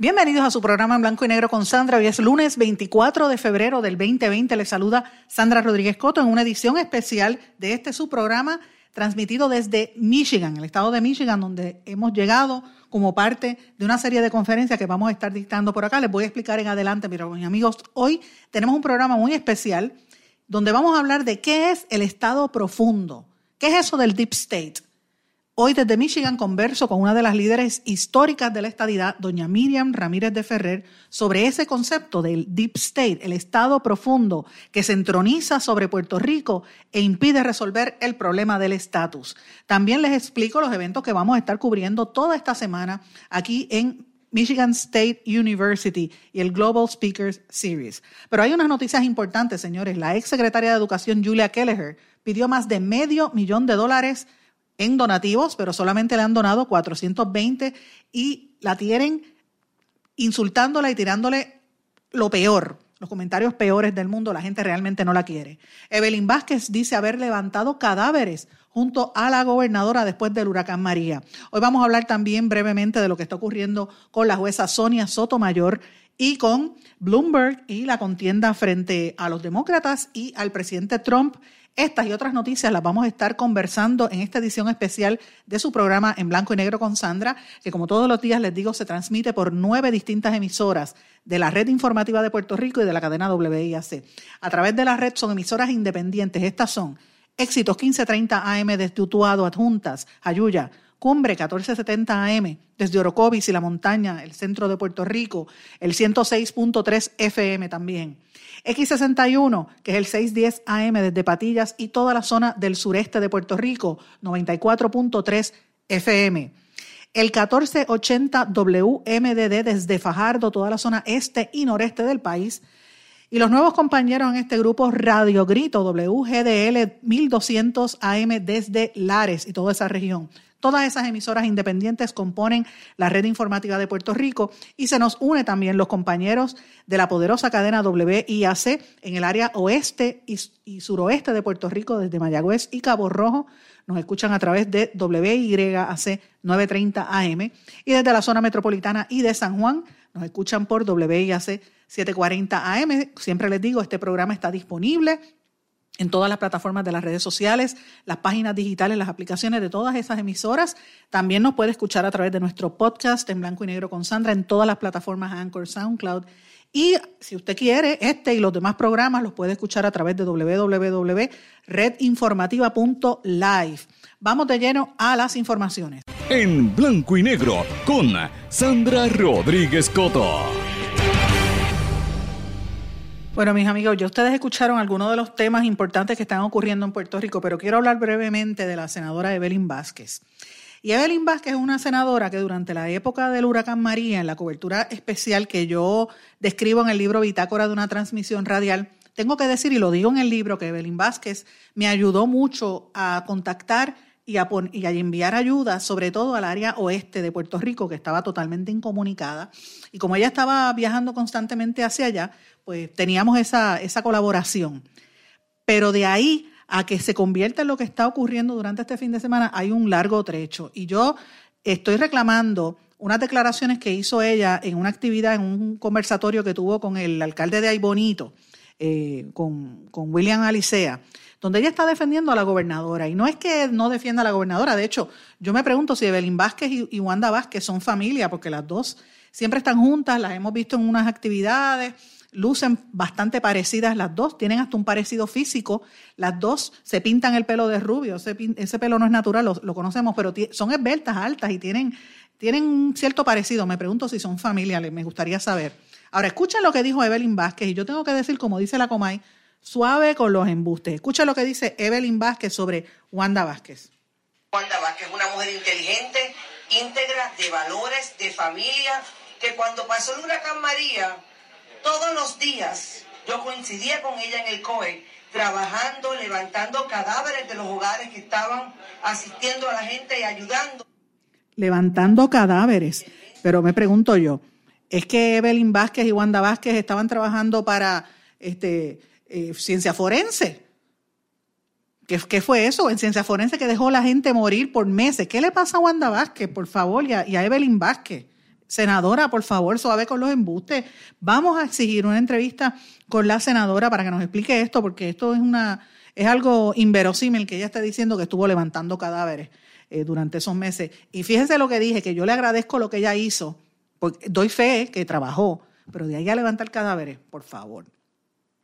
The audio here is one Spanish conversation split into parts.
Bienvenidos a su programa en blanco y negro con Sandra. Hoy es lunes 24 de febrero del 2020. Les saluda Sandra Rodríguez Coto en una edición especial de este su programa transmitido desde Michigan, el estado de Michigan, donde hemos llegado como parte de una serie de conferencias que vamos a estar dictando por acá. Les voy a explicar en adelante, pero mis amigos, hoy tenemos un programa muy especial donde vamos a hablar de qué es el estado profundo. ¿Qué es eso del deep state? Hoy desde Michigan converso con una de las líderes históricas de la estadidad, doña Miriam Ramírez de Ferrer, sobre ese concepto del deep state, el estado profundo que se entroniza sobre Puerto Rico e impide resolver el problema del estatus. También les explico los eventos que vamos a estar cubriendo toda esta semana aquí en Michigan State University y el Global Speakers Series. Pero hay unas noticias importantes, señores. La ex secretaria de Educación, Julia Kelleher, pidió más de medio millón de dólares en donativos, pero solamente le han donado 420 y la tienen insultándola y tirándole lo peor, los comentarios peores del mundo, la gente realmente no la quiere. Evelyn Vázquez dice haber levantado cadáveres junto a la gobernadora después del huracán María. Hoy vamos a hablar también brevemente de lo que está ocurriendo con la jueza Sonia Sotomayor y con Bloomberg y la contienda frente a los demócratas y al presidente Trump estas y otras noticias las vamos a estar conversando en esta edición especial de su programa En Blanco y Negro con Sandra, que como todos los días les digo se transmite por nueve distintas emisoras de la red informativa de Puerto Rico y de la cadena WIAC. A través de la red son emisoras independientes. Estas son Éxitos 1530 AM desde Utuado, Adjuntas, Ayuya, Cumbre 1470 AM, desde Orocovis y la montaña, el centro de Puerto Rico, el 106.3 FM también. X61, que es el 610 AM desde Patillas y toda la zona del sureste de Puerto Rico, 94.3 FM. El 1480 WMDD desde Fajardo, toda la zona este y noreste del país. Y los nuevos compañeros en este grupo Radio Grito, WGDL 1200 AM desde Lares y toda esa región. Todas esas emisoras independientes componen la red informativa de Puerto Rico y se nos une también los compañeros de la poderosa cadena WIAC en el área oeste y, suroeste de Puerto Rico, desde Mayagüez y Cabo Rojo. Nos escuchan a través de WYAC 930 AM y desde la zona metropolitana y de San Juan nos escuchan por WIAC 740 AM. Siempre les digo, este programa está disponible en todas las plataformas de las redes sociales, las páginas digitales, las aplicaciones de todas esas emisoras. También nos puede escuchar a través de nuestro podcast en blanco y negro con Sandra en todas las plataformas Anchor, SoundCloud. Y si usted quiere, este y los demás programas los puede escuchar a través de www.redinformativa.live. Vamos de lleno a las informaciones. En blanco y negro con Sandra Rodríguez Coto. Bueno, mis amigos, ya ustedes escucharon algunos de los temas importantes que están ocurriendo en Puerto Rico, pero quiero hablar brevemente de la senadora Evelyn Vázquez. Y Evelyn Vázquez es una senadora que durante la época del huracán María, en la cobertura especial que yo describo en el libro Bitácora de una transmisión radial, tengo que decir, y lo digo en el libro, que Evelyn Vázquez me ayudó mucho a contactar y a, enviar ayuda, sobre todo al área oeste de Puerto Rico, que estaba totalmente incomunicada. Y como ella estaba viajando constantemente hacia allá, pues teníamos esa, esa colaboración. Pero de ahí a que se convierta en lo que está ocurriendo durante este fin de semana hay un largo trecho. Y yo estoy reclamando unas declaraciones que hizo ella en una actividad, en un conversatorio que tuvo con el alcalde de Aybonito, eh, con, con William Alicea, donde ella está defendiendo a la gobernadora. Y no es que no defienda a la gobernadora, de hecho, yo me pregunto si Evelyn Vázquez y, Wanda Vázquez son familia, porque las dos siempre están juntas, las hemos visto en unas actividades lucen bastante parecidas las dos, tienen hasta un parecido físico, las dos se pintan el pelo de rubio, ese, pelo no es natural, lo, conocemos, pero son esbeltas, altas y tienen, tienen un cierto parecido. Me pregunto si son familiares, me gustaría saber. Ahora, escuchen lo que dijo Evelyn Vázquez, y yo tengo que decir, como dice la Comay, suave con los embustes. Escucha lo que dice Evelyn Vázquez sobre Wanda Vázquez. Wanda Vázquez es una mujer inteligente, íntegra, de valores, de familia, que cuando pasó el huracán María, todos los días yo coincidía con ella en el COE, trabajando, levantando cadáveres de los hogares que estaban asistiendo a la gente y ayudando. Levantando cadáveres. Pero me pregunto yo, ¿es que Evelyn Vázquez y Wanda Vázquez estaban trabajando para este, eh, ciencia forense? ¿Qué, fue eso en ciencia forense que dejó a la gente morir por meses? ¿Qué le pasa a Wanda Vázquez, por favor, y a, Evelyn Vázquez? Senadora, por favor, suave con los embustes. Vamos a exigir una entrevista con la senadora para que nos explique esto, porque esto es una es algo inverosímil que ella está diciendo que estuvo levantando cadáveres eh, durante esos meses. Y fíjense lo que dije, que yo le agradezco lo que ella hizo, porque doy fe que trabajó, pero de ahí a levantar cadáveres, por favor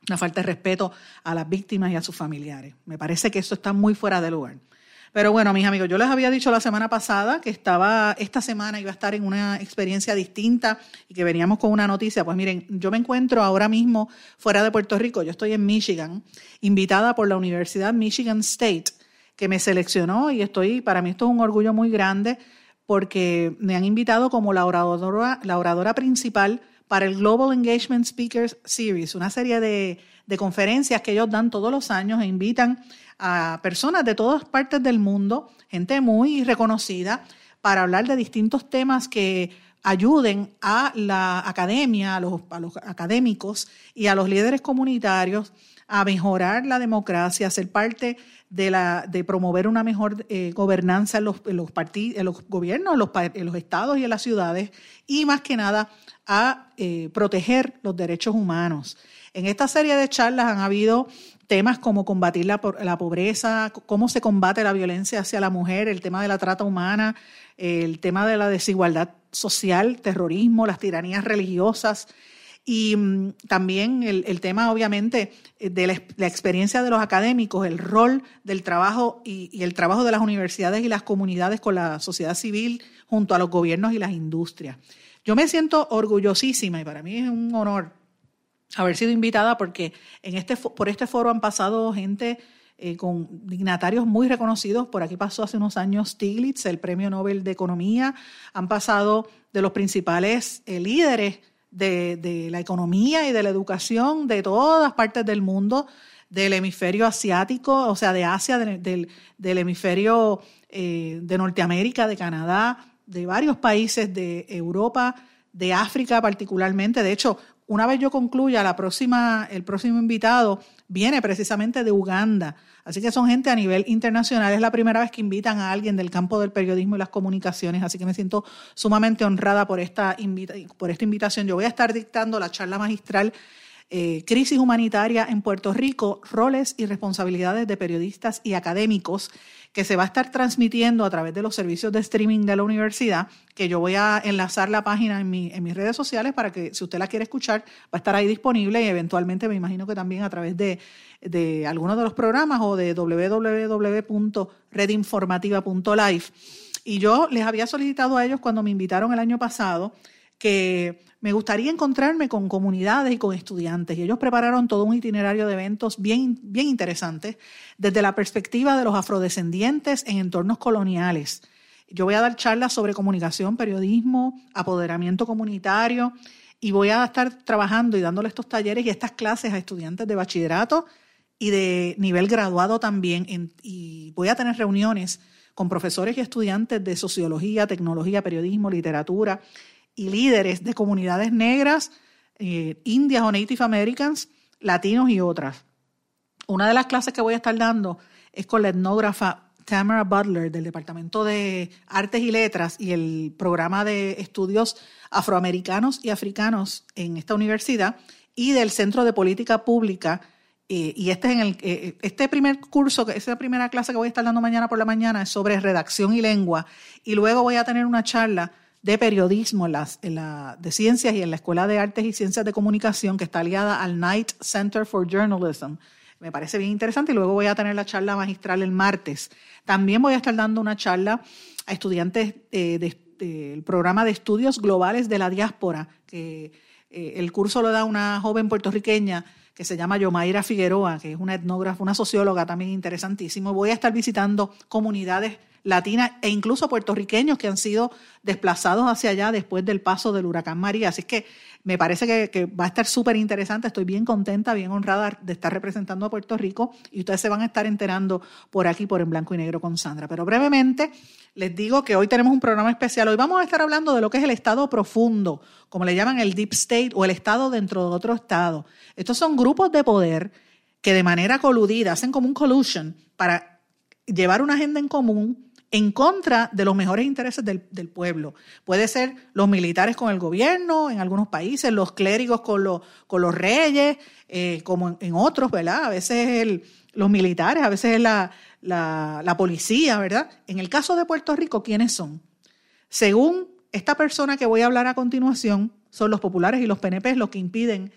una falta de respeto a las víctimas y a sus familiares. Me parece que eso está muy fuera de lugar. Pero bueno, mis amigos, yo les había dicho la semana pasada que estaba, esta semana iba a estar en una experiencia distinta y que veníamos con una noticia. Pues miren, yo me encuentro ahora mismo fuera de Puerto Rico, yo estoy en Michigan, invitada por la Universidad Michigan State, que me seleccionó y estoy, para mí esto es un orgullo muy grande porque me han invitado como la oradora, la oradora principal para el Global Engagement Speakers Series, una serie de, conferencias que ellos dan todos los años e invitan a personas de todas partes del mundo, gente muy reconocida, para hablar de distintos temas que ayuden a la academia, a los, académicos y a los líderes comunitarios a mejorar la democracia, a ser parte de, la, de promover una mejor eh, gobernanza en los, los, en los gobiernos, en los, en los estados y en las ciudades, y más que nada a eh, proteger los derechos humanos. En esta serie de charlas han habido temas como combatir la, la, pobreza, cómo se combate la violencia hacia la mujer, el tema de la trata humana, el tema de la desigualdad social, terrorismo, las tiranías religiosas y mm, también el, tema, obviamente, de la, experiencia de los académicos, el rol del trabajo y, y el trabajo de las universidades y las comunidades con la sociedad civil junto a los gobiernos y las industrias. Yo me siento orgullosísima y para mí es un honor haber sido invitada porque en este, por este foro han pasado gente eh, con dignatarios muy reconocidos. Por aquí pasó hace unos años Stiglitz, el Premio Nobel de Economía. Han pasado de los principales eh, líderes de, la economía y de la educación de todas partes del mundo, del hemisferio asiático, o sea, de Asia, del, hemisferio eh, de Norteamérica, de Canadá, de varios países de Europa, de África particularmente. De hecho, una vez yo concluya, la próxima, el próximo invitado viene precisamente de Uganda. Así que son gente a nivel internacional. Es la primera vez que invitan a alguien del campo del periodismo y las comunicaciones. Así que me siento sumamente honrada por esta, por esta invitación. Yo voy a estar dictando la charla magistral eh, Crisis humanitaria en Puerto Rico, roles y responsabilidades de periodistas y académicos que se va a estar transmitiendo a través de los servicios de streaming de la universidad, que yo voy a enlazar la página en, mi, en mis redes sociales para que si usted la quiere escuchar, va a estar ahí disponible y eventualmente me imagino que también a través de, de algunos de los programas o de www.redinformativa.live. Y yo les había solicitado a ellos cuando me invitaron el año pasado que me gustaría encontrarme con comunidades y con estudiantes. Y ellos prepararon todo un itinerario de eventos bien, bien interesantes desde la perspectiva de los afrodescendientes en entornos coloniales. Yo voy a dar charlas sobre comunicación, periodismo, apoderamiento comunitario y voy a estar trabajando y dándole estos talleres y estas clases a estudiantes de bachillerato y de nivel graduado también. y voy a tener reuniones con profesores y estudiantes de sociología, tecnología, periodismo, literatura y líderes de comunidades negras, eh, indias o Native Americans, latinos y otras. Una de las clases que voy a estar dando es con la etnógrafa Tamara Butler del Departamento de Artes y Letras y el programa de estudios afroamericanos y africanos en esta universidad y del Centro de Política Pública. Eh, y este, el, eh, este primer curso, esa primera clase que voy a estar dando mañana por la mañana es sobre redacción y lengua. Y luego voy a tener una charla de periodismo en la, de ciencias y en la Escuela de Artes y Ciencias de Comunicación que está aliada al Knight Center for Journalism. Me parece bien interesante y luego voy a tener la charla magistral el martes. También voy a estar dando una charla a estudiantes eh, del programa de estudios globales de la diáspora, que eh, el curso lo da una joven puertorriqueña que se llama Yomaira Figueroa, que es una etnógrafa, una socióloga también interesantísimo. Voy a estar visitando comunidades latinas e incluso puertorriqueños que han sido desplazados hacia allá después del paso del huracán María. Así que me parece que, va a estar súper interesante. Estoy bien contenta, bien honrada de estar representando a Puerto Rico y ustedes se van a estar enterando por aquí, por En Blanco y Negro con Sandra. Pero brevemente les digo que hoy tenemos un programa especial. Hoy vamos a estar hablando de lo que es el Estado profundo, como le llaman el Deep State o el Estado dentro de otro Estado. Estos son grupos de poder que de manera coludida hacen como un collusion para llevar una agenda en común en contra de los mejores intereses del, pueblo. Puede ser los militares con el gobierno en algunos países, los clérigos con, los, con los reyes, eh, como en, otros, ¿verdad? A veces los militares, a veces es la, la, policía, ¿verdad? En el caso de Puerto Rico, ¿quiénes son? Según esta persona que voy a hablar a continuación, son los populares y los PNP los que impiden,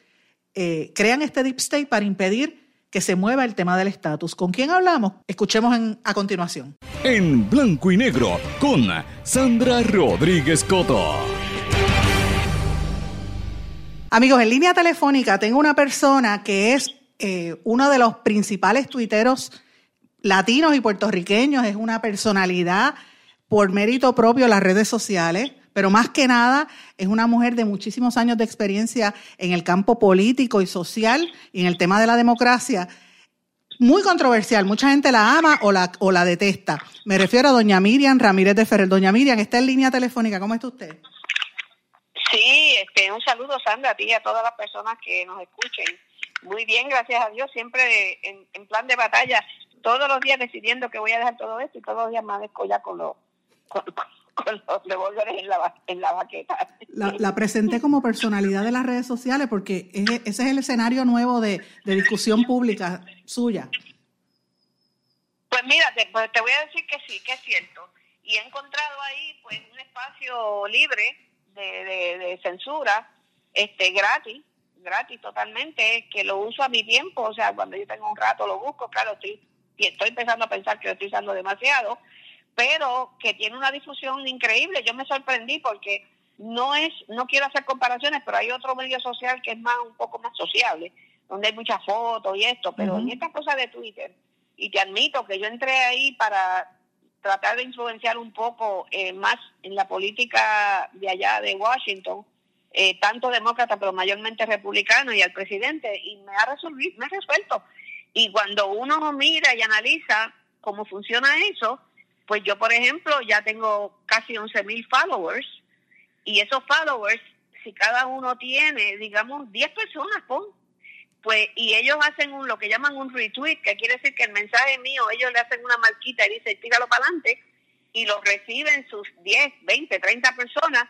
eh, crean este deep state para impedir que se mueva el tema del estatus. ¿Con quién hablamos? Escuchemos a continuación. En blanco y negro con Sandra Rodríguez Coto. Amigos, en línea telefónica tengo una persona que es eh, uno de los principales tuiteros latinos y puertorriqueños, es una personalidad por mérito propio en las redes sociales pero más que nada es una mujer de muchísimos años de experiencia en el campo político y social y en el tema de la democracia. Muy controversial, mucha gente la ama o la, o la detesta. Me refiero a doña Miriam Ramírez de Ferrer. Doña Miriam, está en línea telefónica, ¿cómo está usted? Sí, este, un saludo Sandra a ti y a todas las personas que nos escuchen. Muy bien, gracias a Dios, siempre en, plan de batalla, todos los días decidiendo que voy a dejar todo esto y todos los días más ya con lo, con los revólveres en la, en la baqueta. La, presenté como personalidad de las redes sociales porque ese es el escenario nuevo de, discusión pública suya. Pues mira, pues te, voy a decir que sí, que es cierto. Y he encontrado ahí pues un espacio libre de, censura, este gratis, gratis totalmente, que lo uso a mi tiempo, o sea, cuando yo tengo un rato lo busco, claro, estoy, estoy empezando a pensar que lo estoy usando demasiado, pero que tiene una difusión increíble. Yo me sorprendí porque no es, no quiero hacer comparaciones, pero hay otro medio social que es más un poco más sociable, donde hay muchas fotos y esto, pero en esta cosa de Twitter, y te admito que yo entré ahí para tratar de influenciar un poco eh, más en la política de allá de Washington, eh, tanto demócrata, pero mayormente republicano, y al presidente, y me ha, resuelto, me ha resuelto. Y cuando uno mira y analiza cómo funciona eso, pues yo, por ejemplo, ya tengo casi 11 mil followers y esos followers, si cada uno tiene, digamos, 10 personas, pues, y ellos hacen un, lo que llaman un retweet, que quiere decir que el mensaje mío, ellos le hacen una marquita y dicen, tíralo para adelante, y lo reciben sus 10, 20, 30 personas,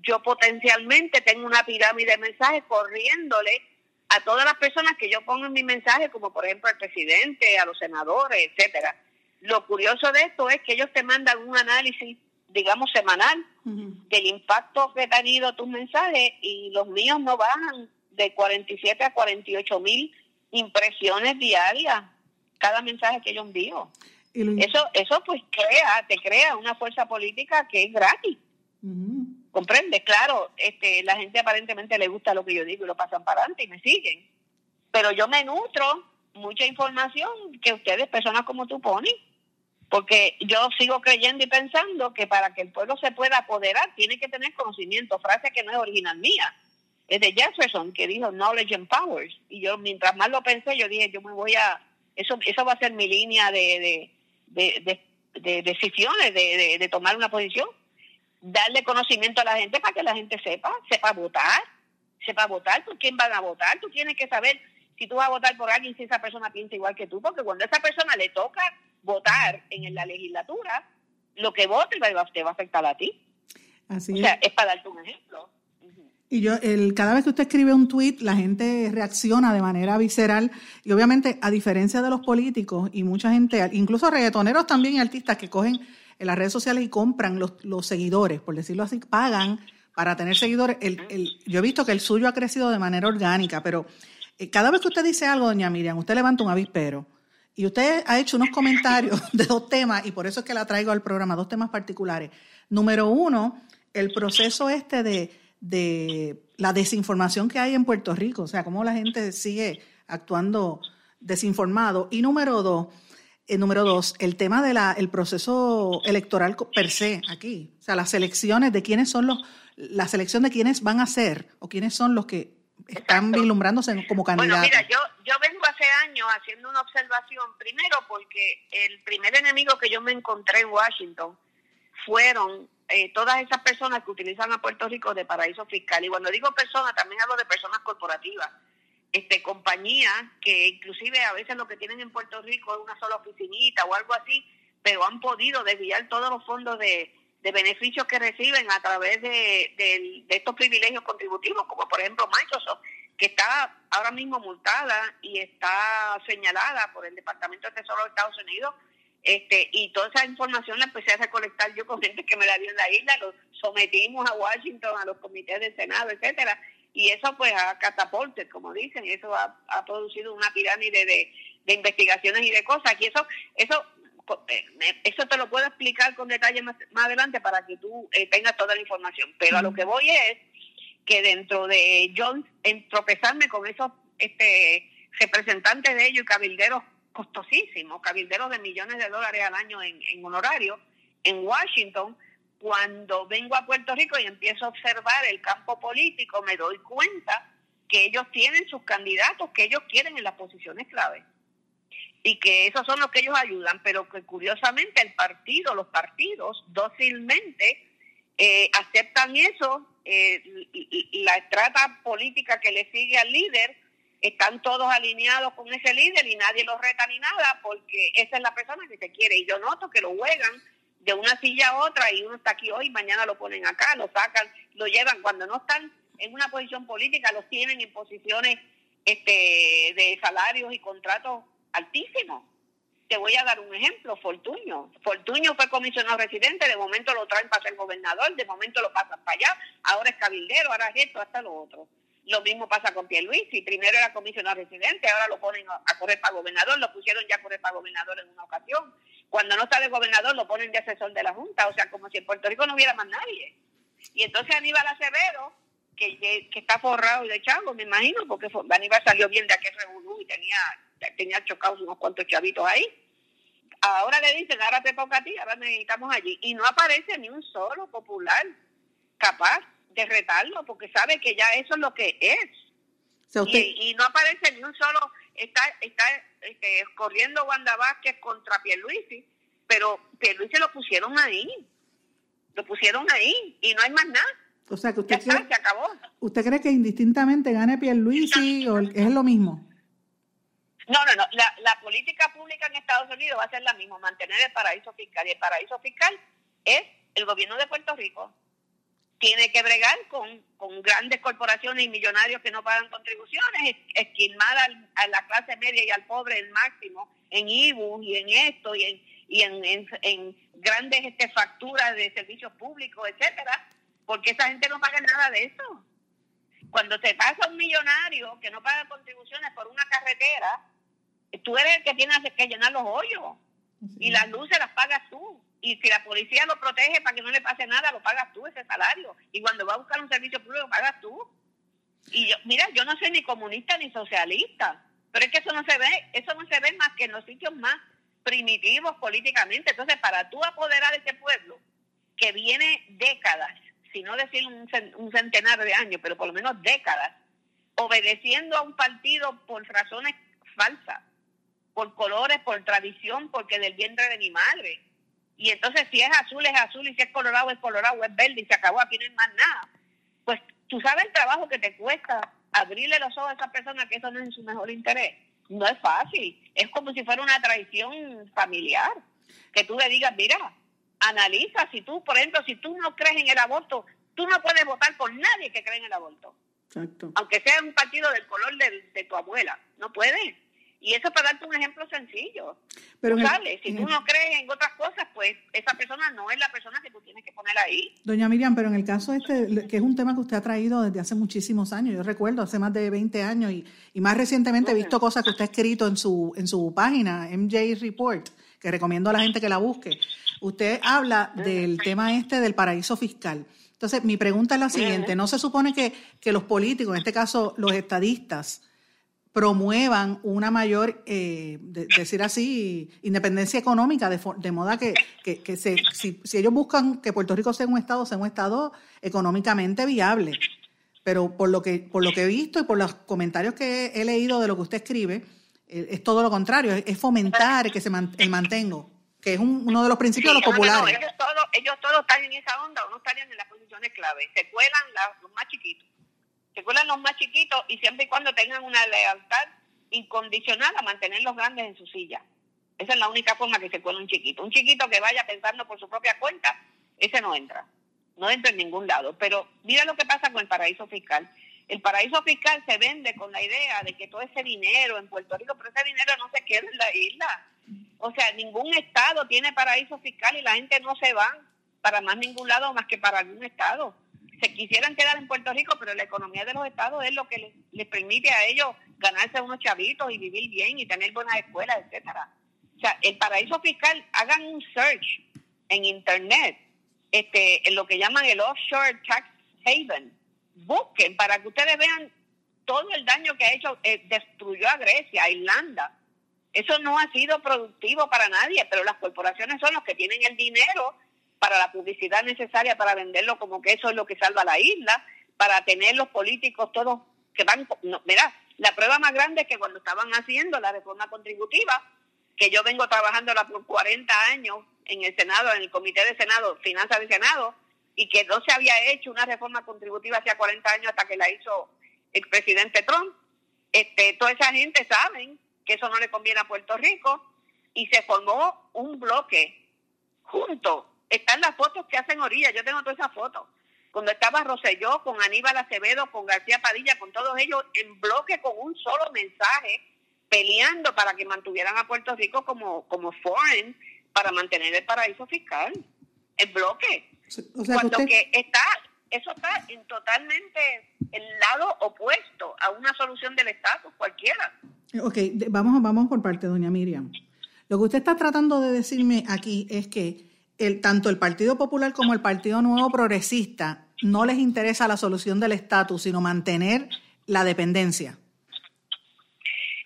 yo potencialmente tengo una pirámide de mensajes corriéndole a todas las personas que yo pongo en mi mensaje, como por ejemplo al presidente, a los senadores, etcétera. Lo curioso de esto es que ellos te mandan un análisis, digamos, semanal del impacto que ha tenido tus mensajes y los míos no bajan de 47 a 48 mil impresiones diarias cada mensaje que yo envío. Eso, eso pues crea, te crea una fuerza política que es gratis. ¿Comprendes? Claro, este, la gente aparentemente le gusta lo que yo digo y lo pasan para adelante y me siguen. Pero yo me nutro mucha información que ustedes, personas como tú, ponen. Porque yo sigo creyendo y pensando que para que el pueblo se pueda apoderar tiene que tener conocimiento, frase que no es original mía. Es de Jefferson, que dijo knowledge and powers. Y yo, mientras más lo pensé, yo dije, yo me voy a. Eso, eso va a ser mi línea de, de, de, decisiones, de, de tomar una posición. Darle conocimiento a la gente para que la gente sepa, sepa votar, sepa votar por quién van a votar. Tú tienes que saber si tú vas a votar por alguien, si esa persona piensa igual que tú, porque cuando a esa persona le toca votar en la legislatura, lo que vote te va a afectar a ti. Así o sea, es. para darte un ejemplo. Y yo, el, cada vez que usted escribe un tweet, la gente reacciona de manera visceral. Y obviamente, a diferencia de los políticos y mucha gente, incluso reggaetoneros también y artistas que cogen en las redes sociales y compran los, los seguidores, por decirlo así, pagan para tener seguidores. El, el, yo he visto que el suyo ha crecido de manera orgánica, pero eh, cada vez que usted dice algo, doña Miriam, usted levanta un avispero. Y usted ha hecho unos comentarios de dos temas, y por eso es que la traigo al programa, dos temas particulares. Número uno, el proceso este de, la desinformación que hay en Puerto Rico, o sea, cómo la gente sigue actuando desinformado. Y número dos, Eh, número dos, el tema del el proceso electoral per se aquí. O sea, las elecciones de quiénes son los, la selección de quiénes van a ser o quiénes son los que están vislumbrándose como candidatos. Bueno, mira, yo, yo vengo hace años haciendo una observación, primero porque el primer enemigo que yo me encontré en Washington fueron eh, todas esas personas que utilizan a Puerto Rico de paraíso fiscal. Y cuando digo personas, también hablo de personas corporativas este, compañías que inclusive a veces lo que tienen en Puerto Rico es una sola oficinita o algo así, pero han podido desviar todos los fondos de, beneficios que reciben a través de, de, estos privilegios contributivos, como por ejemplo Microsoft, que está ahora mismo multada y está señalada por el Departamento de Tesoro de Estados Unidos. Este, y toda esa información la empecé a recolectar yo con gente que me la dio en la isla, lo sometimos a Washington, a los comités del Senado, etcétera, y eso pues a catapulted, como dicen, eso ha, producido una pirámide de, investigaciones y de cosas, y eso, eso eh, eso te lo puedo explicar con detalle más, adelante para que tú eh, tengas toda la información. Pero a lo que voy es que dentro de Jones, en tropezarme con esos este, representantes de ellos y cabilderos costosísimos, cabilderos de millones de dólares al año en, en honorario, en Washington, cuando vengo a Puerto Rico y empiezo a observar el campo político, me doy cuenta que ellos tienen sus candidatos que ellos quieren en las posiciones clave. Y que esos son los que ellos ayudan, pero que curiosamente el partido, los partidos dócilmente eh, aceptan eso, eh, la estrata política que le sigue al líder, están todos alineados con ese líder y nadie los reta ni nada porque esa es la persona que se quiere y yo noto que lo juegan de una silla a otra y uno está aquí hoy, mañana lo ponen acá, lo sacan, lo llevan. Cuando no están en una posición política, los tienen en posiciones este, de salarios y contratos altísimos. Te voy a dar un ejemplo, Fortuño. Fortuño fue comisionado residente, de momento lo traen para ser gobernador, de momento lo pasan para allá, ahora es cabildero, ahora es esto, hasta lo otro. Lo mismo pasa con Pierluisi, primero era comisionado residente, ahora lo ponen a correr para gobernador, lo pusieron ya a correr para gobernador en una ocasión. Cuando no está de gobernador lo ponen de asesor de la Junta, o sea, como si en Puerto Rico no hubiera más nadie. Y entonces Aníbal Acevedo, que, que está forrado y de chavo, me imagino, porque Aníbal salió bien de aquel revolú y tenía, tenía chocados unos cuantos chavitos ahí. Ahora le dicen, ahora te toca a ti, ahora necesitamos allí. Y no aparece ni un solo popular capaz de retarlo, porque sabe que ya eso es lo que es. y, no aparece ni un solo, está, está este, corriendo Wanda Vázquez contra Pierluisi, pero Pierluisi lo pusieron ahí, lo pusieron ahí y no hay más nada. O sea que usted cree, se acabó. ¿Usted cree que indistintamente gane Pierluisi o es lo mismo? No, no, no. La, la política pública en Estados Unidos va a ser la misma, mantener el paraíso fiscal. Y el paraíso fiscal es el gobierno de Puerto Rico tiene que bregar con, con grandes corporaciones y millonarios que no pagan contribuciones, esquilmar a la clase media y al pobre el máximo en IBU y en esto y en, y en, en, grandes este, facturas de servicios públicos, etcétera, porque esa gente no paga nada de eso. Cuando te pasa un millonario que no paga contribuciones por una carretera, tú eres el que tiene que llenar los hoyos y las luces las pagas tú y si la policía lo protege para que no le pase nada, lo pagas tú ese salario. Y cuando va a buscar un servicio público, lo pagas tú. Y yo, mira, yo no soy ni comunista ni socialista, pero es que eso no se ve, eso no se ve más que en los sitios más primitivos políticamente. Entonces, para tú apoderar a ese pueblo, que viene décadas, si no decir un, un centenar de años, pero por lo menos décadas, obedeciendo a un partido por razones falsas, por colores, por tradición, porque del vientre de mi madre, y entonces si es azul es azul y si es colorado es colorado, es verde y se acabó, aquí no hay más nada. Pues tú sabes el trabajo que te cuesta abrirle los ojos a esa persona que eso no es en su mejor interés. No es fácil, es como si fuera una traición familiar, que tú le digas, mira, analiza, si tú, por ejemplo, si tú no crees en el aborto, tú no puedes votar por nadie que cree en el aborto. Aunque sea un partido del color de, de tu abuela, no puedes. Y eso para darte un ejemplo sencillo. Pero si tú no crees en otras cosas, pues esa persona no es la persona que tú tienes que poner ahí. Doña Miriam, pero en el caso este, que es un tema que usted ha traído desde hace muchísimos años, yo recuerdo hace más de 20 años y, y más recientemente he visto cosas que usted ha escrito en su, en su página, MJ Report, que recomiendo a la gente que la busque. Usted habla del tema este del paraíso fiscal. Entonces, mi pregunta es la siguiente, ¿no se supone que, que los políticos, en este caso los estadistas, promuevan una mayor, eh, decir así, independencia económica, de, de moda que, que, se, si, si, ellos buscan que Puerto Rico sea un Estado, sea un Estado económicamente viable. Pero por lo que, por lo que he visto y por los comentarios que he leído de lo que usted escribe, eh, es todo lo contrario, es, fomentar que se el mantengo, que es uno de los principios de los populares. ellos, todos, ellos todos están en esa onda no estarían en las posiciones clave, se cuelan los más chiquitos se cuelan los más chiquitos y siempre y cuando tengan una lealtad incondicional a mantener los grandes en su silla. Esa es la única forma que se cuela un chiquito. Un chiquito que vaya pensando por su propia cuenta, ese no entra. No entra en ningún lado. Pero mira lo que pasa con el paraíso fiscal. El paraíso fiscal se vende con la idea de que todo ese dinero en Puerto Rico, pero ese dinero no se queda en la isla. O sea, ningún estado tiene paraíso fiscal y la gente no se va para más ningún lado más que para algún estado se quisieran quedar en Puerto Rico, pero la economía de los estados es lo que les, permite a ellos ganarse unos chavitos y vivir bien y tener buenas escuelas, etcétera. O sea, el paraíso fiscal, hagan un search en internet, este, en lo que llaman el offshore tax haven. Busquen para que ustedes vean todo el daño que ha hecho, eh, destruyó a Grecia, a Irlanda. Eso no ha sido productivo para nadie, pero las corporaciones son los que tienen el dinero para la publicidad necesaria para venderlo como que eso es lo que salva la isla, para tener los políticos todos que van... No, la prueba más grande es que cuando estaban haciendo la reforma contributiva, que yo vengo trabajando por 40 años en el Senado, en el Comité de Senado, Finanzas de Senado, y que no se había hecho una reforma contributiva hacía 40 años hasta que la hizo el presidente Trump, este, toda esa gente saben que eso no le conviene a Puerto Rico y se formó un bloque junto están las fotos que hacen orilla, yo tengo todas esas fotos. Cuando estaba Roselló, con Aníbal Acevedo, con García Padilla, con todos ellos en bloque con un solo mensaje, peleando para que mantuvieran a Puerto Rico como, como foreign, para mantener el paraíso fiscal. En bloque. Cuando que está, eso está en totalmente el lado opuesto a una solución del Estado, cualquiera. Ok, vamos, vamos por parte, doña Miriam. Lo que usted está tratando de decirme aquí es que el, tanto el Partido Popular como el Partido Nuevo Progresista no les interesa la solución del estatus, sino mantener la dependencia.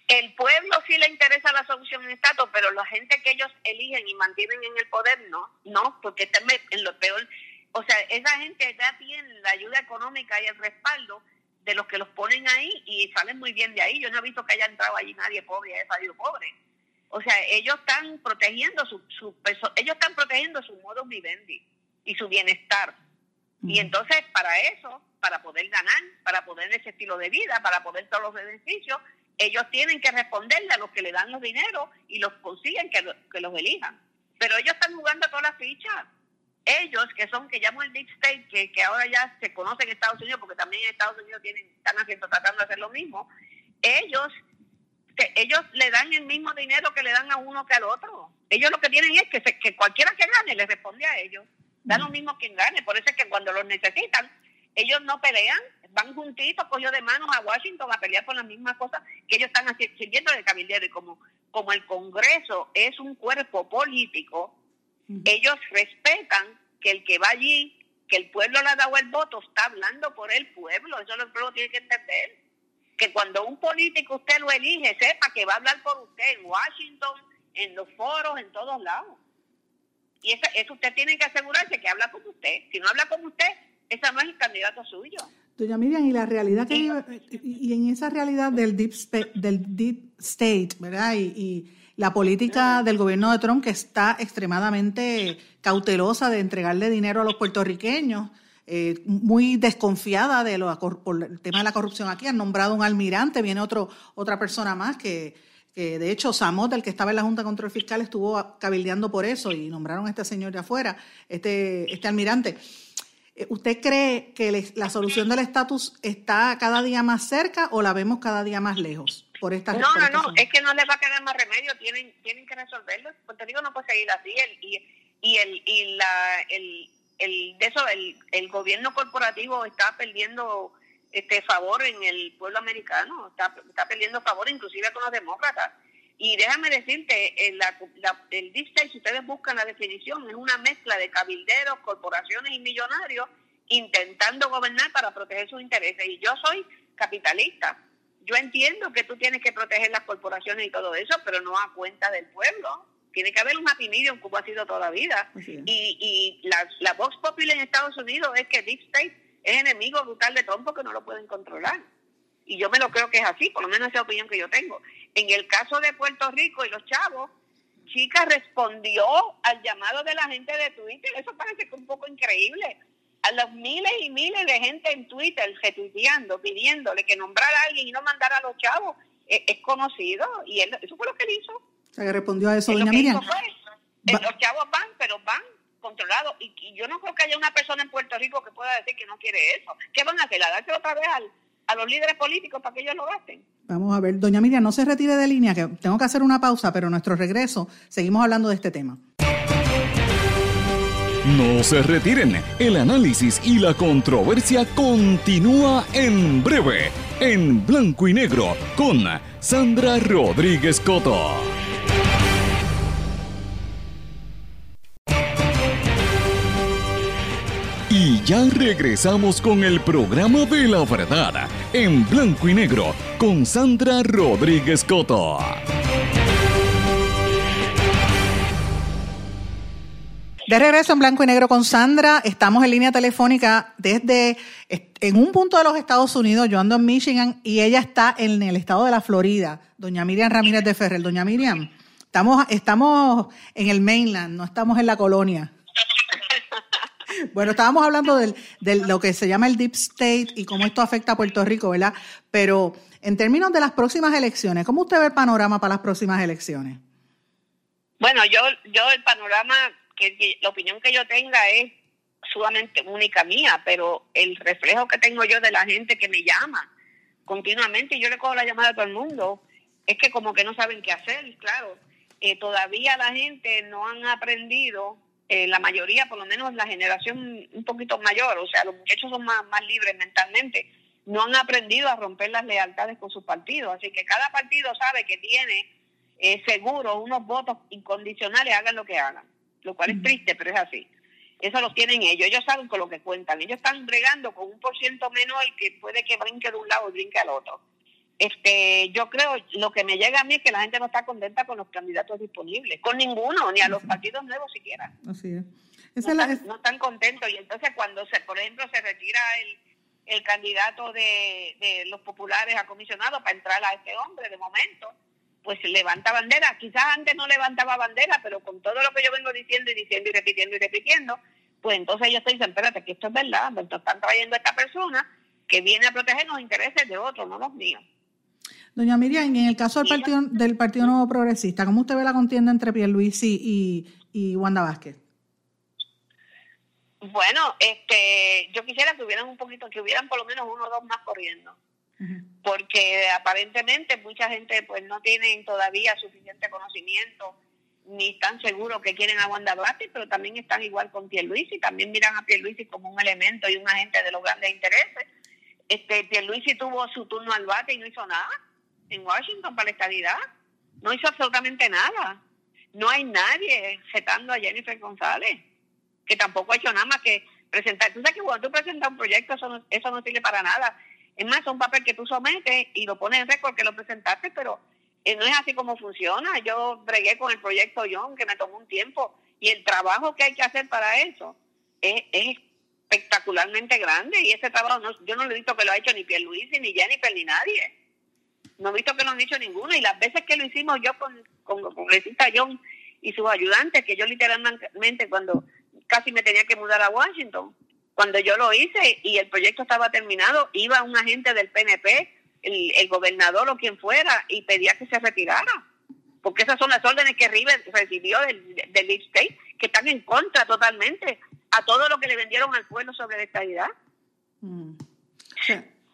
El pueblo sí le interesa la solución del estatus, pero la gente que ellos eligen y mantienen en el poder no, no, porque están en lo peor. O sea, esa gente ya tiene la ayuda económica y el respaldo de los que los ponen ahí y salen muy bien de ahí. Yo no he visto que haya entrado allí nadie pobre haya salido pobre. O sea, ellos están protegiendo su, su ellos están protegiendo su modo vivendi y su bienestar. Y entonces, para eso, para poder ganar, para poder ese estilo de vida, para poder todos los beneficios, ellos tienen que responderle a los que le dan los dineros y los consiguen que, que los elijan. Pero ellos están jugando a todas las fichas. Ellos, que son, que llamo el Deep State, que, que ahora ya se conocen en Estados Unidos, porque también en Estados Unidos tienen, están haciendo, tratando de hacer lo mismo, ellos ellos le dan el mismo dinero que le dan a uno que al otro. Ellos lo que tienen es que, que cualquiera que gane le responde a ellos. Da lo mismo quien gane. Por eso es que cuando los necesitan, ellos no pelean, van juntitos, cogidos de manos a Washington a pelear por las mismas cosas que ellos están sirviendo de cabildero. Y como, como el Congreso es un cuerpo político, ellos respetan que el que va allí, que el pueblo le ha dado el voto, está hablando por el pueblo. Eso el pueblo tiene que entender que cuando un político usted lo elige, sepa que va a hablar por usted en Washington, en los foros, en todos lados. Y eso, eso usted tiene que asegurarse que habla con usted. Si no habla con usted, ese no es el candidato suyo. Doña Miriam, y la realidad que y en esa realidad del deep, del deep state, ¿verdad? Y, y, la política del gobierno de Trump que está extremadamente cautelosa de entregarle dinero a los puertorriqueños, eh, muy desconfiada de lo, por el tema de la corrupción aquí. Han nombrado un almirante, viene otro, otra persona más que, que de hecho Samot, el que estaba en la Junta de Control Fiscal, estuvo cabildeando por eso y nombraron a este señor de afuera, este, este almirante. Eh, ¿Usted cree que la solución del estatus está cada día más cerca o la vemos cada día más lejos? Por esta, no, no, no, es que no les va a quedar más remedio, tienen, tienen que resolverlo. Puerto Rico no puede seguir así. El, y, y, el, y la, el, el, de eso el, el gobierno corporativo está perdiendo este favor en el pueblo americano, está, está perdiendo favor inclusive con los demócratas. Y déjame decirte, el, la, el Deep si ustedes buscan la definición, es una mezcla de cabilderos, corporaciones y millonarios intentando gobernar para proteger sus intereses. Y yo soy capitalista. Yo entiendo que tú tienes que proteger las corporaciones y todo eso, pero no a cuenta del pueblo. Tiene que haber un happy medium como ha sido toda la vida. Y, y la, la Vox Populi en Estados Unidos es que Deep State es enemigo brutal de Trump porque no lo pueden controlar. Y yo me lo creo que es así, por lo menos esa es opinión que yo tengo. En el caso de Puerto Rico y los chavos, Chica respondió al llamado de la gente de Twitter. Eso parece que un poco increíble. A los miles y miles de gente en Twitter retuiteando, pidiéndole que nombrara a alguien y no mandara a los chavos, es, conocido. Y él, eso fue lo que él hizo. O sea, que respondió a eso, doña Miriam. los chavos van, pero van controlados. Y, yo no creo que haya una persona en Puerto Rico que pueda decir que no quiere eso. ¿Qué van a hacer? ¿A darse otra vez al, a los líderes políticos para que ellos lo gasten? Vamos a ver, doña Miriam, no se retire de línea, que tengo que hacer una pausa, pero nuestro regreso seguimos hablando de este tema. No se retiren, el análisis y la controversia continúa en breve, en blanco y negro, con Sandra Rodríguez Coto. Ya regresamos con el programa de la verdad, en blanco y negro, con Sandra Rodríguez Coto. De regreso en blanco y negro con Sandra, estamos en línea telefónica desde en un punto de los Estados Unidos, yo ando en Michigan y ella está en el estado de la Florida, doña Miriam Ramírez de Ferrer. Doña Miriam, estamos, estamos en el mainland, no estamos en la colonia. Bueno, estábamos hablando de lo que se llama el Deep State y cómo esto afecta a Puerto Rico, ¿verdad? Pero en términos de las próximas elecciones, ¿cómo usted ve el panorama para las próximas elecciones? Bueno, yo, yo el panorama, que, la opinión que yo tenga es sumamente única mía, pero el reflejo que tengo yo de la gente que me llama continuamente, y yo le cojo la llamada a todo el mundo, es que como que no saben qué hacer, claro. Eh, todavía la gente no han aprendido eh, la mayoría, por lo menos la generación un poquito mayor, o sea, los muchachos son más, más libres mentalmente, no han aprendido a romper las lealtades con sus partidos. Así que cada partido sabe que tiene eh, seguro unos votos incondicionales, hagan lo que hagan, lo cual es triste, pero es así. Eso lo tienen ellos, ellos saben con lo que cuentan. Ellos están bregando con un por ciento menor que puede que brinque de un lado y brinque al otro este, yo creo, lo que me llega a mí es que la gente no está contenta con los candidatos disponibles, con ninguno, ni a los partidos nuevos siquiera. Así es. No, están, contentos. Y entonces cuando, se, por ejemplo, se retira el, el candidato de, de los populares a comisionado para entrar a este hombre de momento, pues levanta bandera. Quizás antes no levantaba bandera, pero con todo lo que yo vengo diciendo y diciendo y repitiendo y repitiendo, pues entonces ellos dicen, espérate, que esto es verdad, entonces están trayendo a esta persona que viene a proteger los intereses de otros, no los míos. Doña Miriam, en el caso del Partido, del partido Nuevo Progresista, ¿cómo usted ve la contienda entre Pierluisi y, y Wanda Vázquez? Bueno, este, yo quisiera que hubieran un poquito, que hubieran por lo menos uno o dos más corriendo, porque aparentemente mucha gente pues no tienen todavía suficiente conocimiento ni están seguros que quieren a Wanda Vázquez, pero también están igual con Pierluisi, también miran a Pierluisi como un elemento y un agente de los grandes intereses. Este, Pierluisi tuvo su turno al bate y no hizo nada en Washington para la estadidad. No hizo absolutamente nada. No hay nadie setando a Jennifer González, que tampoco ha hecho nada más que presentar. Tú sabes que cuando tú presentas un proyecto, eso no, eso no sirve para nada. Es más, es un papel que tú sometes y lo pones en récord que lo presentaste, pero eh, no es así como funciona. Yo bregué con el proyecto John, que me tomó un tiempo, y el trabajo que hay que hacer para eso es, es espectacularmente grande, y ese trabajo no, yo no le he visto que lo ha hecho ni Pierluisi, ni Jennifer, ni nadie no he visto que lo han dicho ninguno y las veces que lo hicimos yo con, con, con John y sus ayudantes, que yo literalmente cuando casi me tenía que mudar a Washington, cuando yo lo hice y el proyecto estaba terminado, iba un agente del PNP, el, gobernador o quien fuera, y pedía que se retirara. Porque esas son las órdenes que River recibió del, del State, que están en contra totalmente a todo lo que le vendieron al pueblo sobre la estabilidad. Mm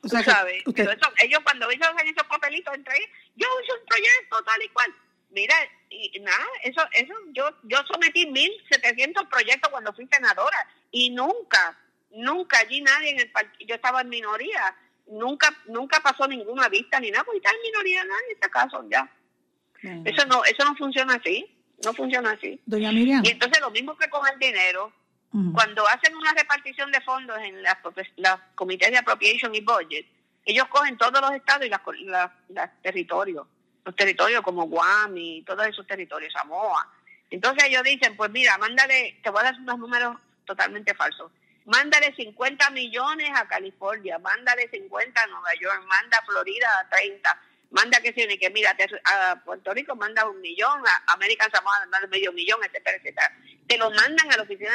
sabes. ellos cuando ellos hacen esos papelitos entre ellos, yo hice un proyecto tal y cual. Mira, y nada, eso, eso, yo, yo sometí 1.700 proyectos cuando fui senadora y nunca, nunca allí nadie en el partido, yo estaba en minoría, nunca, nunca pasó ninguna vista ni nada, porque está en minoría nadie en este caso ya. Eso no, eso no funciona así, no funciona así. Doña Miriam. Y entonces lo mismo que con el dinero, cuando hacen una repartición de fondos en las, comités de appropriation y budget, ellos cogen todos los estados y los territorios, los territorios como Guam y todos esos territorios, Samoa. Entonces ellos dicen, pues mira, mándale, te voy a dar unos números totalmente falsos. Mándale 50 millones a California, mándale 50 a Nueva York, manda a Florida a 30, manda que se que mira, a Puerto Rico manda un millón, a American Samoa manda medio millón, etcétera, etcétera. Te lo mandan a la oficina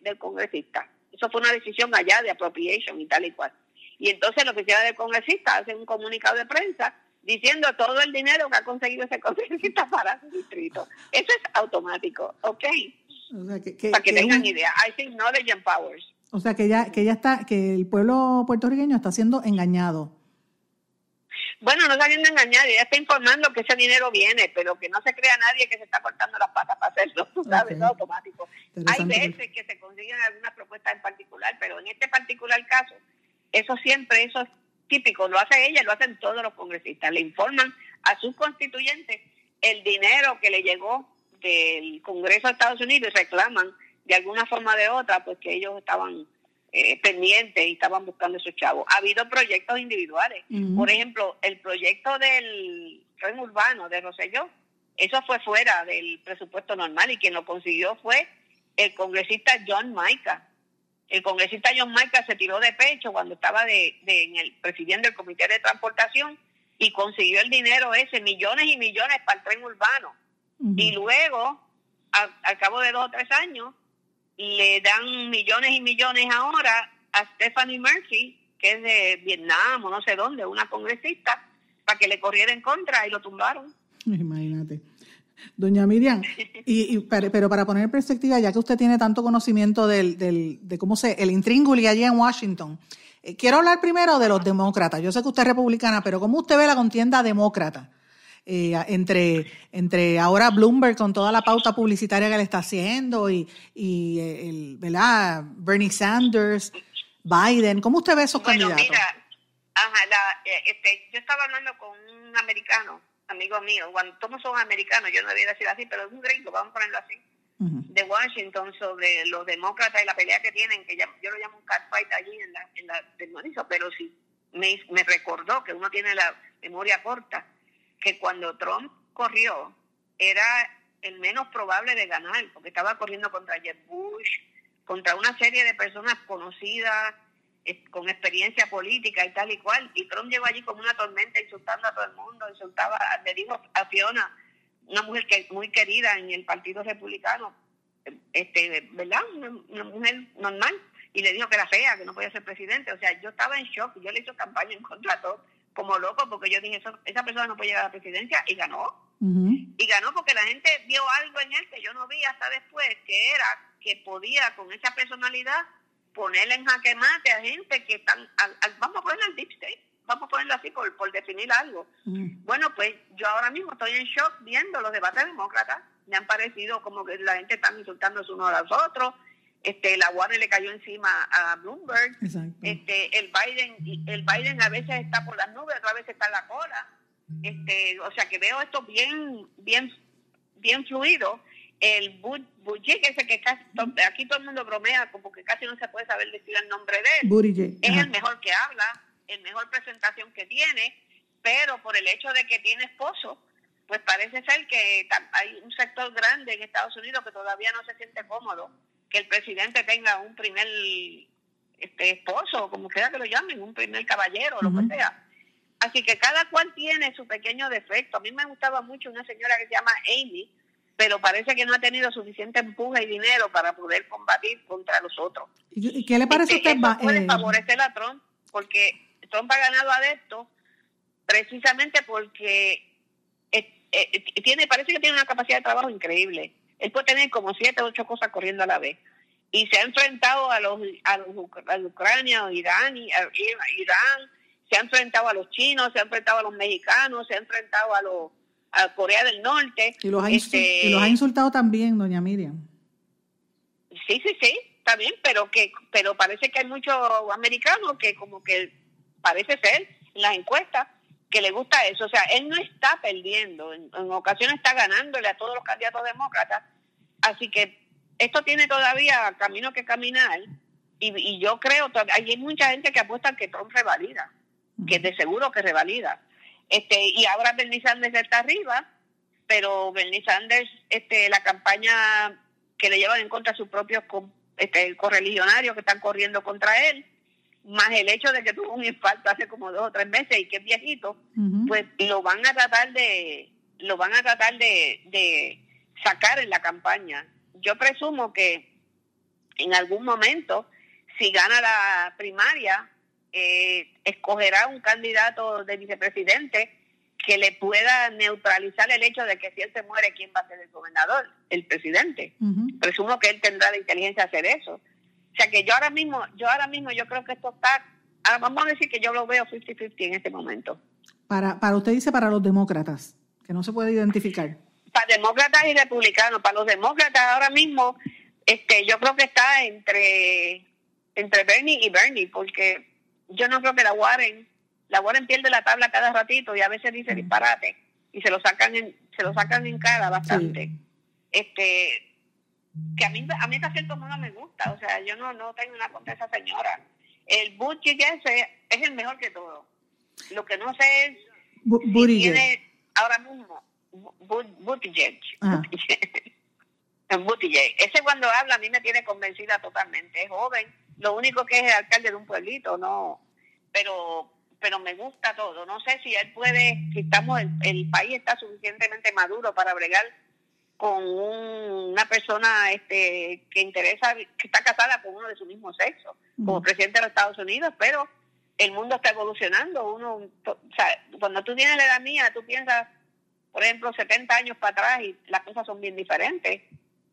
del congresista. Eso fue una decisión allá de appropriation y tal y cual. Y entonces la oficina del congresista hace un comunicado de prensa diciendo todo el dinero que ha conseguido ese congresista para su distrito. Eso es automático, ¿ok? para que, tengan idea. I think knowledge empowers. O sea, que ya, que ya está, que el pueblo puertorriqueño está siendo engañado. Bueno, no está siendo engañado, ya está informando que ese dinero viene, pero que no se crea nadie que se está cortando las patas para hacerlo, tú sabes, no automático. Hay veces que se consiguen algunas propuestas en particular, pero en este particular caso, eso siempre, eso es típico, lo hace ella, lo hacen todos los congresistas, le informan a sus constituyentes el dinero que le llegó del Congreso de Estados Unidos y reclaman de alguna forma o de otra, pues que ellos estaban eh, pendientes y estaban buscando esos chavos. Ha habido proyectos individuales. Por ejemplo, el proyecto del tren urbano de Roselló, eso fue fuera del presupuesto normal y quien lo consiguió fue el congresista John Maica. El congresista John Maica se tiró de pecho cuando estaba de, en el presidiendo el Comité de Transportación y consiguió el dinero ese, millones y millones para el tren urbano. Y luego, al cabo de dos o tres años, le dan millones y millones ahora a Stephanie Murphy, que es de Vietnam o no sé dónde, una congresista, para que le corriera en contra y lo tumbaron. Imagínate. Doña Miriam, y, pero para poner en perspectiva, ya que usted tiene tanto conocimiento del, del, de cómo se, el intrínguli allí en Washington, eh, quiero hablar primero de los demócratas. Yo sé que usted es republicana, pero ¿cómo usted ve la contienda demócrata? Eh, entre, entre ahora Bloomberg con toda la pauta publicitaria que le está haciendo y, y eh, el, ¿verdad? Bernie Sanders, Biden. ¿Cómo usted ve esos candidatos? Mira, eh, este, yo estaba hablando con un americano, amigo mío, cuando todos somos americanos, yo no debería decir así, pero es un gringo, vamos a ponerlo así, de Washington sobre los demócratas y la pelea que tienen, que yo lo llamo un catfight allí en la, en la pero sí, me, me recordó que uno tiene la memoria corta que cuando Trump corrió era el menos probable de ganar, porque estaba corriendo contra Jeb Bush, contra una serie de personas conocidas, eh, con experiencia política y tal y cual, y Trump llegó allí como una tormenta insultando a todo el mundo, insultaba, le dijo a Fiona, una mujer que muy querida en el Partido Republicano, este, ¿verdad? Una, mujer normal, y le dijo que era fea, que no podía ser presidente, o sea, yo estaba en shock, yo le hice campaña en contra de todo como loco porque yo dije, eso, esa persona no puede llegar a la presidencia y ganó. Y ganó porque la gente vio algo en él que yo no vi hasta después, que era que podía con esa personalidad ponerle en jaque mate a gente que están, vamos a ponerlo al deep state, vamos a ponerlo así por, por definir algo. Bueno, pues yo ahora mismo estoy en shock viendo los debates demócratas, me han parecido como que la gente está insultándose unos a los otros, este la Warner le cayó encima a Bloomberg. Este el Biden el Biden a veces está por las nubes otra vez está en la cola. Este o sea que veo esto bien bien bien fluido. El Buttigieg ese que casi, aquí todo el mundo bromea como que casi no se puede saber decir el nombre de él. Es el mejor que habla el mejor presentación que tiene pero por el hecho de que tiene esposo pues parece ser que hay un sector grande en Estados Unidos que todavía no se siente cómodo que el presidente tenga un primer este esposo, como quiera que lo llamen, un primer caballero, lo que sea. Así que cada cual tiene su pequeño defecto. A mí me gustaba mucho una señora que se llama Amy, pero parece que no ha tenido suficiente empuje y dinero para poder combatir contra los otros. ¿Y qué le parece a usted? Eso puede eh, favorecer a Trump, porque Trump ha ganado adeptos precisamente porque eh, eh, tiene parece que tiene una capacidad de trabajo increíble él puede tener como siete o ocho cosas corriendo a la vez. Y se ha enfrentado a los a, los, a Ucrania, Irán, Irán, se ha enfrentado a los chinos, se ha enfrentado a los mexicanos, se ha enfrentado a los a Corea del Norte. Y los ha, este, los ha insultado también, doña Miriam. Sí, sí, sí, también, pero que pero parece que hay muchos americanos que como que parece ser en las encuestas que le gusta eso. O sea, él no está perdiendo, en, ocasiones está ganándole a todos los candidatos demócratas. Así que esto tiene todavía camino que caminar y, y yo creo, hay mucha gente que apuesta que Trump revalida. que de seguro que revalida. Este, y ahora Bernie Sanders está arriba, pero Bernie Sanders, este, la campaña que le llevan en contra a sus propios este, correligionarios que están corriendo contra él, más el hecho de que tuvo un infarto hace como dos o tres meses y que es viejito, pues lo van a tratar de, lo van a tratar de, de sacar en la campaña. Yo presumo que en algún momento, si gana la primaria, eh, escogerá un candidato de vicepresidente que le pueda neutralizar el hecho de que si él se muere, ¿quién va a ser el gobernador? El presidente. Presumo que él tendrá la inteligencia de hacer eso. O sea que yo ahora mismo, yo ahora mismo yo creo que esto está, ahora vamos a decir que yo lo veo 50-50 en este momento. Para, para usted dice para los demócratas, que no se puede identificar. Para demócratas y republicanos, para los demócratas ahora mismo, este, yo creo que está entre, entre Bernie y Bernie, porque yo no creo que la Warren la Warren pierde la tabla cada ratito y a veces dice disparate y se lo sacan en, se lo sacan en cara bastante. Este que a mí a mí hasta cierto modo me gusta, o sea, yo no no tengo una contra esa señora. El Buttigieg ese es el mejor que todo. Lo que no sé es si tiene ahora mismo Buttigieg. Buttigieg. Ese cuando habla a mí me tiene convencida totalmente. Es joven, lo único que es el alcalde de un pueblito, no. Pero pero me gusta todo. No sé si él puede, si estamos, el, país está suficientemente maduro para bregar con una persona este que interesa, que está casada con uno de su mismo sexo, como presidente de los Estados Unidos, pero el mundo está evolucionando. Uno, o sea, cuando tú tienes la edad mía, tú piensas, por ejemplo, 70 años para atrás y las cosas son bien diferentes.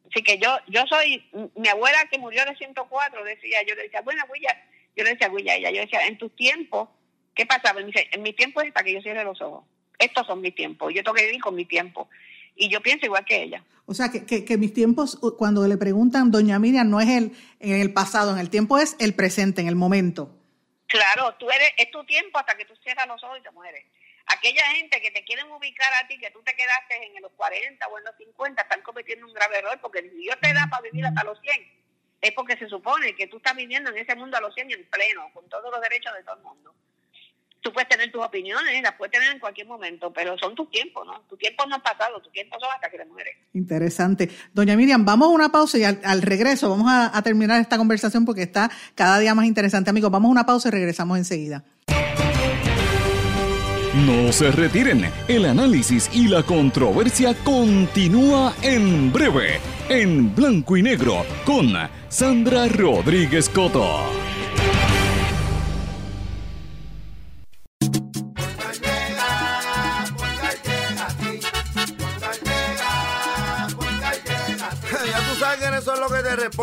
Así que yo yo soy, mi abuela que murió de 104 decía, yo le decía, bueno, Guilla, yo le decía, Guilla, ella, yo decía, en tus tiempos ¿Qué pasaba? Me dice, en mi tiempo es para que yo cierre los ojos. Estos son mis tiempos. Yo tengo que vivir con mi tiempo. Y yo pienso igual que ella. O sea, que, que, mis tiempos, cuando le preguntan, doña Miriam, no es el, en el pasado, en el tiempo es el presente, en el momento. Claro, tú eres, es tu tiempo hasta que tú cierras los ojos y te mueres. Aquella gente que te quieren ubicar a ti, que tú te quedaste en los 40 o en los 50, están cometiendo un grave error, porque si Dios te da para vivir hasta los 100, es porque se supone que tú estás viviendo en ese mundo a los 100 en pleno, con todos los derechos de todo el mundo tú puedes tener tus opiniones, las puedes tener en cualquier momento, pero son tus tiempos, ¿no? Tu tiempo no ha pasado, tu tiempo son hasta que te mueres. Interesante. Doña Miriam, vamos a una pausa y al, regreso vamos a, a, terminar esta conversación porque está cada día más interesante, amigos. Vamos a una pausa y regresamos enseguida. No se retiren, el análisis y la controversia continúa en breve, en blanco y negro, con Sandra Rodríguez Coto.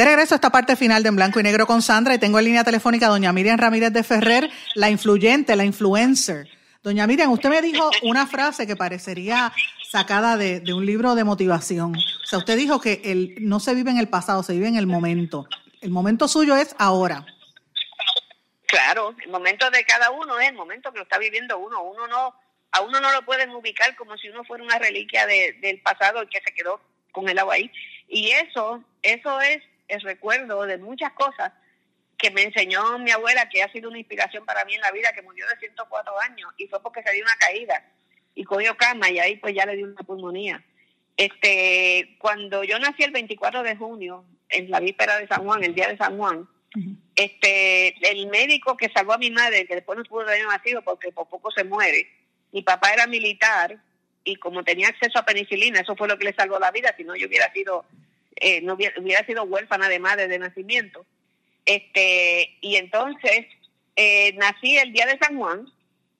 De regreso a esta parte final de En Blanco y Negro con Sandra y tengo en línea telefónica a doña Miriam Ramírez de Ferrer, la influyente, la influencer. Doña Miriam, usted me dijo una frase que parecería sacada de, un libro de motivación. O sea, usted dijo que el, no se vive en el pasado, se vive en el momento. El momento suyo es ahora. Claro, el momento de cada uno es el momento que lo está viviendo uno. Uno no, a uno no lo pueden ubicar como si uno fuera una reliquia del pasado que se quedó con el agua ahí. Y eso, eso es el recuerdo de muchas cosas que me enseñó mi abuela, que ha sido una inspiración para mí en la vida, que murió de 104 años y fue porque se dio una caída y cogió cama y ahí pues ya le dio una pulmonía. Este, cuando yo nací el 24 de junio, en la víspera de San Juan, el día de San Juan, este, el médico que salvó a mi madre, que después no pudo haber nacido porque por poco se muere, mi papá era militar y como tenía acceso a penicilina, eso fue lo que le salvó la vida, si no yo hubiera sido eh, no hubiera, sido huérfana de madre de nacimiento. Este, y entonces eh, nací el día de San Juan,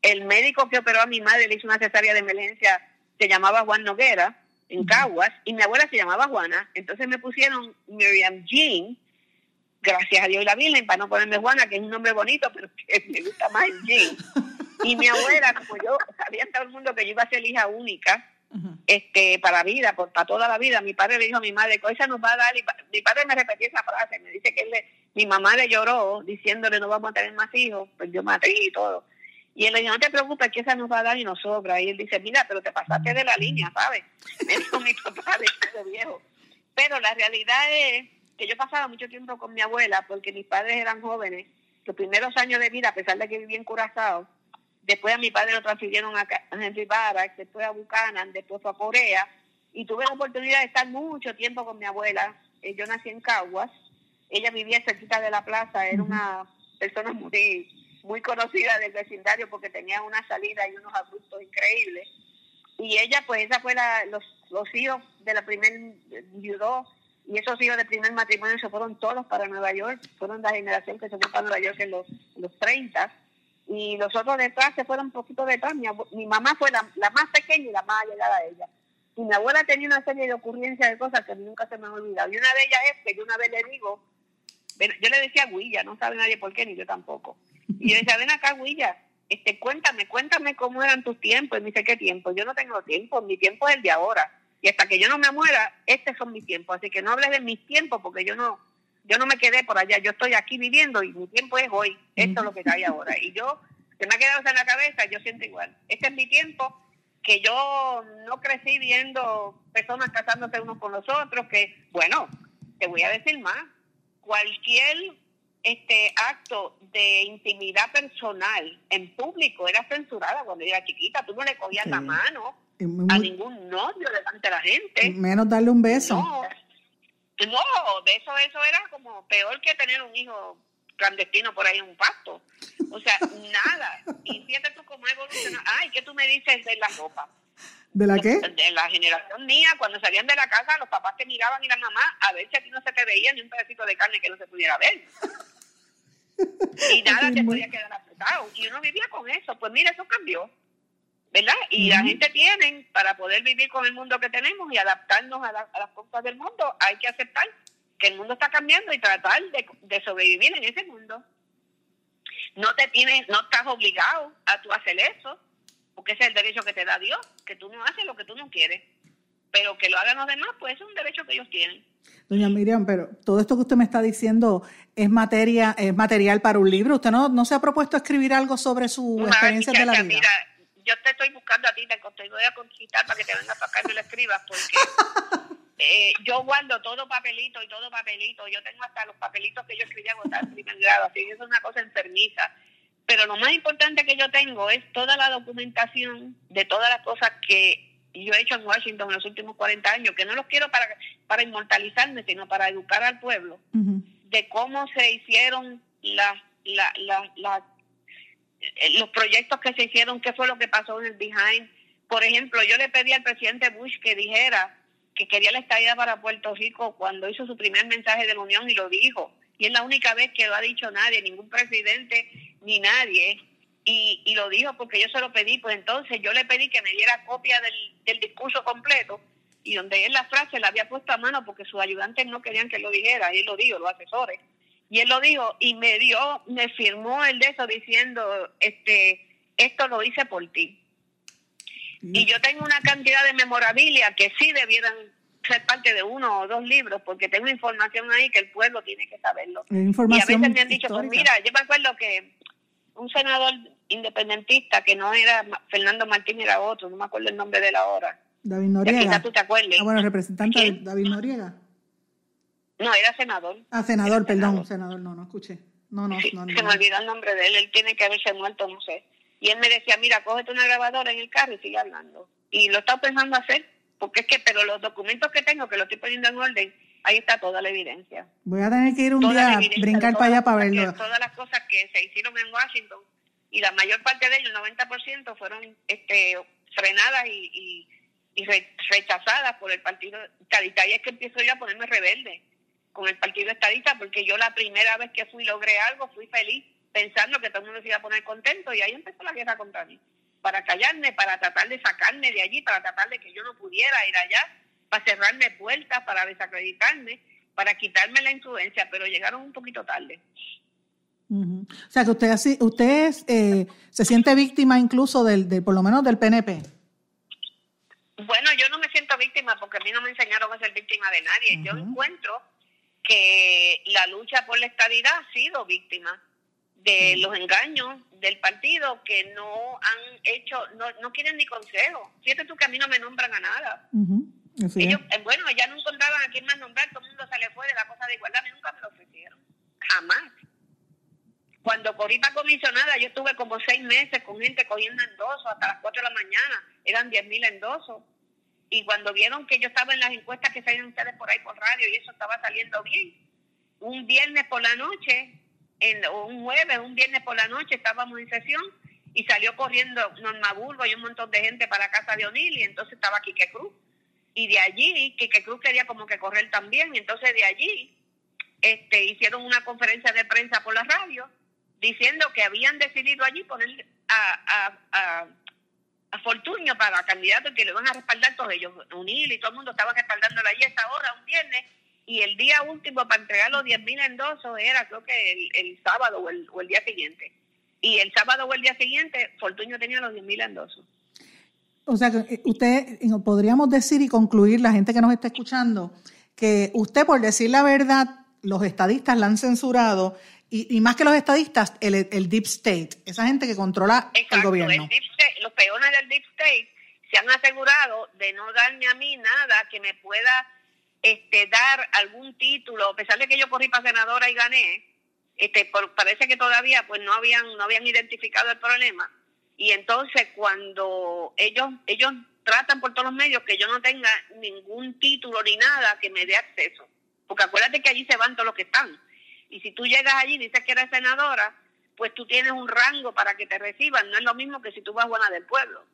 el médico que operó a mi madre le hizo una cesárea de emergencia, se llamaba Juan Noguera, en Caguas, y mi abuela se llamaba Juana, entonces me pusieron Miriam Jean, gracias a Dios y la Virgen, para no ponerme Juana, que es un nombre bonito, pero que me gusta más el Jean. Y mi abuela, como yo sabía todo el mundo que yo iba a ser hija única, este para vida, para toda la vida. Mi padre le dijo a mi madre, esa nos va a dar, y mi padre me repetía esa frase, me dice que él mi mamá le lloró diciéndole no vamos a tener más hijos, pues yo maté y todo. Y él le dijo, no te preocupes, que esa nos va a dar y nos sobra. Y él dice, mira, pero te pasaste de la línea, ¿sabes? Me dijo mi papá de viejo. Pero la realidad es que yo pasaba mucho tiempo con mi abuela porque mis padres eran jóvenes. Los primeros años de vida, a pesar de que viví en Curazao, Después a mi padre lo transfirieron a Henry Barak, después a Buchanan, después a Corea. Y tuve la oportunidad de estar mucho tiempo con mi abuela. Eh, yo nací en Caguas. Ella vivía cerquita de la plaza. Era una persona muy, muy conocida del vecindario porque tenía una salida y unos arbustos increíbles. Y ella, pues, esa fue la, los, los hijos de la primer viudó y esos hijos de primer matrimonio se fueron todos para Nueva York. Fueron la generación que se fue para Nueva York en los, en los 30 y los otros detrás se fueron un poquito detrás. Mi, mamá fue la, más pequeña y la más allegada a ella. Y mi abuela tenía una serie de ocurrencias de cosas que nunca se me han olvidado. Y una de ellas es que yo una vez le digo, yo le decía Guilla, no sabe nadie por qué, ni yo tampoco. Y yo decía, ven acá, Guilla, este, cuéntame, cuéntame cómo eran tus tiempos. Y me dice, ¿qué tiempo? Yo no tengo tiempo, mi tiempo es el de ahora. Y hasta que yo no me muera, estos son mis tiempos. Así que no hables de mis tiempos porque yo no, yo no me quedé por allá, yo estoy aquí viviendo y mi tiempo es hoy, esto es lo que hay ahora. Y yo, se me ha quedado en la cabeza, yo siento igual. Este es mi tiempo, que yo no crecí viendo personas casándose unos con los otros, que, bueno, te voy a decir más, cualquier este acto de intimidad personal en público era censurada cuando yo era chiquita, tú no le cogías la mano a ningún novio delante de la gente. Menos darle un beso. No, no, de eso, eso era como peor que tener un hijo clandestino por ahí en un pasto. O sea, nada. Y fíjate tú cómo evolucionado. Ay, ¿qué tú me dices de la ropa? ¿De la qué? De la generación mía, cuando salían de la casa, los papás te miraban y la mamá a ver si a ti no se te veía ni un pedacito de carne que no se pudiera ver. Y nada te podía quedar apretado. Y uno vivía con eso. Pues mira, eso cambió. ¿Verdad? Y la gente tiene, para poder vivir con el mundo que tenemos y adaptarnos a, a, las cosas del mundo, hay que aceptar que el mundo está cambiando y tratar de, sobrevivir en ese mundo. No te tienes, no estás obligado a tú hacer eso, porque ese es el derecho que te da Dios, que tú no haces lo que tú no quieres, pero que lo hagan los demás, pues es un derecho que ellos tienen. Doña Miriam, pero todo esto que usted me está diciendo es materia, es material para un libro. ¿Usted no, no se ha propuesto escribir algo sobre su experiencia de la vida? Mira, yo te estoy buscando a ti, te, voy a conquistar para que te vengas para acá y me lo escribas, porque Eh, yo guardo todo papelito y todo papelito. Yo tengo hasta los papelitos que yo escribía en el primer grado, así que es una cosa enfermiza. Pero lo más importante que yo tengo es toda la documentación de todas las cosas que yo he hecho en Washington en los últimos 40 años, que no los quiero para, para inmortalizarme, sino para educar al pueblo, de cómo se hicieron las, la, la, los proyectos que se hicieron, qué fue lo que pasó en el behind. Por ejemplo, yo le pedí al presidente Bush que dijera que quería la estadía para Puerto Rico cuando hizo su primer mensaje de la Unión y lo dijo. Y es la única vez que lo ha dicho nadie, ningún presidente ni nadie. Y, y lo dijo porque yo se lo pedí, pues entonces yo le pedí que me diera copia del, del discurso completo y donde él la frase la había puesto a mano porque sus ayudantes no querían que lo dijera, y él lo dijo, los asesores. Y él lo dijo y me dio, me firmó el de eso diciendo, este, esto lo hice por ti. Y yo tengo una cantidad de memorabilia que sí debieran ser parte de uno o dos libros, porque tengo información ahí que el pueblo tiene que saberlo. Información y a veces me han dicho, pues mira, yo me acuerdo que un senador independentista, que no era Fernando Martín, era otro, no me acuerdo el nombre de él ahora. David Noriega. tú te acuerdes. Ah, bueno, representante David Noriega. No, era senador. Ah, senador, perdón, senador. no, no escuché. No, no, no, Se me olvidó el nombre de él, él tiene que haberse muerto, no sé. Y él me decía, mira, cógete una grabadora en el carro y sigue hablando. Y lo estaba pensando hacer, porque es que, pero los documentos que tengo, que lo estoy poniendo en orden, ahí está toda la evidencia. Voy a tener que ir un día a brincar para allá para verlo. todas las cosas que se hicieron en Washington, y la mayor parte de ellos, el 90%, fueron este, frenadas y, y, rechazadas por el partido. Y es que empiezo yo a ponerme rebelde con el partido estadista, porque yo la primera vez que fui logré algo, fui feliz pensando que todo el mundo se iba a poner contento y ahí empezó la guerra contra mí. Para callarme, para tratar de sacarme de allí, para tratar de que yo no pudiera ir allá, para cerrarme puertas, para desacreditarme, para quitarme la influencia, pero llegaron un poquito tarde. O sea que usted así, usted eh, se siente víctima incluso del, por lo menos del PNP. Bueno, yo no me siento víctima porque a mí no me enseñaron a ser víctima de nadie. Yo encuentro que la lucha por la estabilidad ha sido víctima de los engaños del partido que no han hecho, no, no quieren ni consejo. Fíjate tú que a mí no me nombran a nada. Ellos, eh, bueno, ya no encontraban a quién más nombrar, todo el mundo se le fue de la cosa de igualdad, a mí nunca me lo ofrecieron. Jamás. Cuando corrí para comisionada, yo estuve como seis meses con gente cogiendo endosos hasta las cuatro de la mañana, eran diez mil endosos. Y cuando vieron que yo estaba en las encuestas que salen ustedes por ahí por radio y eso estaba saliendo bien, un viernes por la noche en, un jueves, un viernes por la noche estábamos en sesión y salió corriendo Norma Burgo y un montón de gente para casa de O'Neill y entonces estaba Quique Cruz. Y de allí, Quique Cruz quería como que correr también, y entonces de allí este, hicieron una conferencia de prensa por la radio diciendo que habían decidido allí poner a, a, a, a Fortunio para candidato y que le van a respaldar todos ellos. O'Neill y todo el mundo estaba respaldándolo allí a esa hora, un viernes, y el día último para entregar los 10 mil endosos era creo que el, sábado o el, o el, día siguiente. Y el sábado o el día siguiente, Fortunio tenía los 10 mil endosos. O sea, que eh, usted, eh, podríamos decir y concluir, la gente que nos está escuchando, que usted, por decir la verdad, los estadistas la han censurado y, más que los estadistas, el, el, Deep State, esa gente que controla el gobierno. Los peones del Deep State se han asegurado de no darme a mí nada que me pueda este, dar algún título, a pesar de que yo corrí para senadora y gané, este, por, parece que todavía pues no habían, no habían identificado el problema. Y entonces cuando ellos, ellos tratan por todos los medios que yo no tenga ningún título ni nada que me dé acceso. Porque acuérdate que allí se van todos los que están. Y si tú llegas allí y dices que eres senadora, pues tú tienes un rango para que te reciban. No es lo mismo que si tú vas buena del pueblo.